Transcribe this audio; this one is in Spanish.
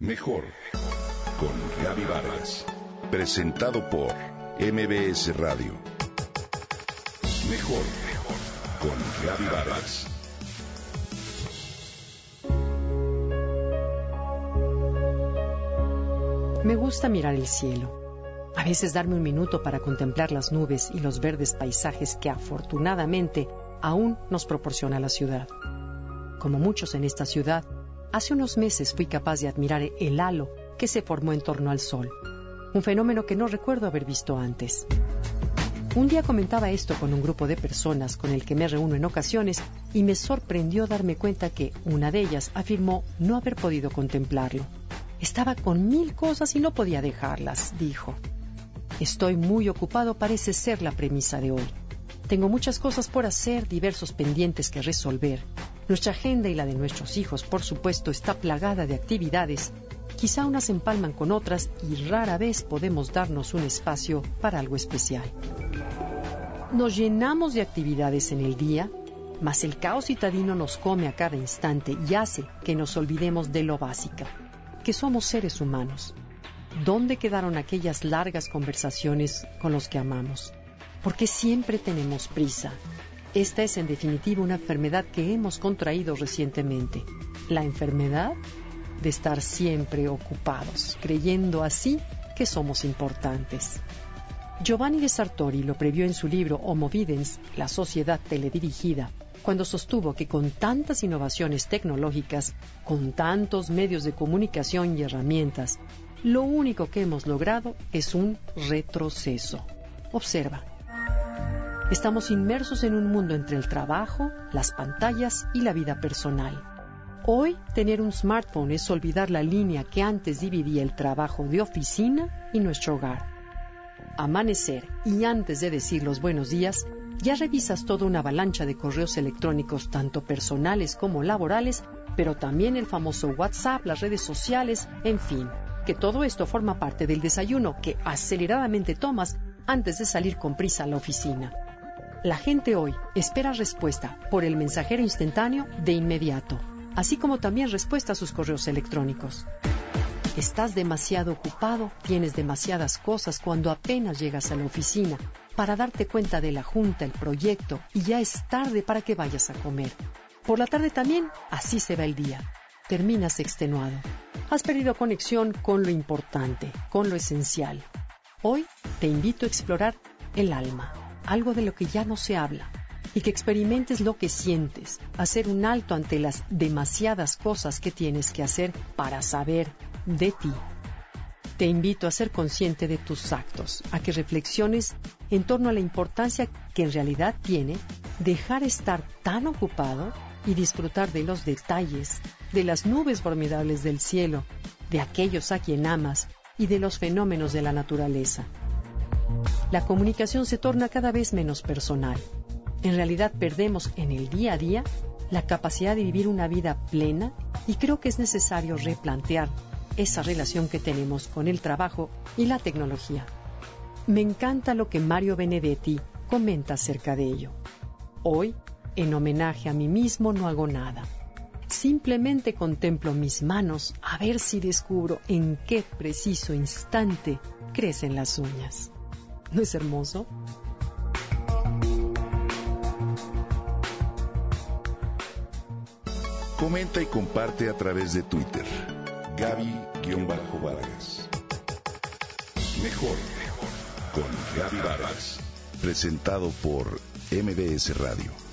Mejor con Gaby Vargas. Presentado por MBS Radio. Mejor con Gaby Vargas. Me gusta mirar el cielo. A veces darme un minuto para contemplar las nubes y los verdes paisajes que afortunadamente aún nos proporciona la ciudad. Como muchos en esta ciudad, Hace unos meses fui capaz de admirar el halo que se formó en torno al Sol, un fenómeno que no recuerdo haber visto antes. Un día comentaba esto con un grupo de personas con el que me reúno en ocasiones y me sorprendió darme cuenta que una de ellas afirmó no haber podido contemplarlo. Estaba con mil cosas y no podía dejarlas, dijo. Estoy muy ocupado parece ser la premisa de hoy. Tengo muchas cosas por hacer, diversos pendientes que resolver, nuestra agenda y la de nuestros hijos, por supuesto, está plagada de actividades. Quizá unas empalman con otras y rara vez podemos darnos un espacio para algo especial. Nos llenamos de actividades en el día, mas el caos citadino nos come a cada instante y hace que nos olvidemos de lo básico, que somos seres humanos. ¿Dónde quedaron aquellas largas conversaciones con los que amamos? Porque siempre tenemos prisa, esta es en definitiva una enfermedad que hemos contraído recientemente. La enfermedad de estar siempre ocupados, creyendo así que somos importantes. Giovanni de Sartori lo previó en su libro Homo Videns, la sociedad teledirigida, cuando sostuvo que con tantas innovaciones tecnológicas, con tantos medios de comunicación y herramientas, lo único que hemos logrado es un retroceso. Observa, Estamos inmersos en un mundo entre el trabajo, las pantallas y la vida personal. Hoy, tener un smartphone es olvidar la línea que antes dividía el trabajo de oficina y nuestro hogar. Amanecer y antes de decir los buenos días, ya revisas toda una avalancha de correos electrónicos, tanto personales como laborales, pero también el famoso WhatsApp, las redes sociales, en fin, que todo esto forma parte del desayuno que aceleradamente tomas antes de salir con prisa a la oficina. La gente hoy espera respuesta por el mensajero instantáneo de inmediato, así como también respuesta a sus correos electrónicos. Estás demasiado ocupado, tienes demasiadas cosas cuando apenas llegas a la oficina para darte cuenta de la junta, el proyecto, y ya es tarde para que vayas a comer. Por la tarde también, así se va el día. Terminas extenuado. Has perdido conexión con lo importante, con lo esencial. Hoy te invito a explorar el alma algo de lo que ya no se habla y que experimentes lo que sientes, hacer un alto ante las demasiadas cosas que tienes que hacer para saber de ti. Te invito a ser consciente de tus actos, a que reflexiones en torno a la importancia que en realidad tiene dejar estar tan ocupado y disfrutar de los detalles, de las nubes formidables del cielo, de aquellos a quien amas y de los fenómenos de la naturaleza la comunicación se torna cada vez menos personal. En realidad perdemos en el día a día la capacidad de vivir una vida plena y creo que es necesario replantear esa relación que tenemos con el trabajo y la tecnología. Me encanta lo que Mario Benedetti comenta acerca de ello. Hoy, en homenaje a mí mismo, no hago nada. Simplemente contemplo mis manos a ver si descubro en qué preciso instante crecen las uñas. ¿No es hermoso? Comenta y comparte a través de Twitter. Gaby-Vargas. Mejor con Gaby Vargas. Presentado por MBS Radio.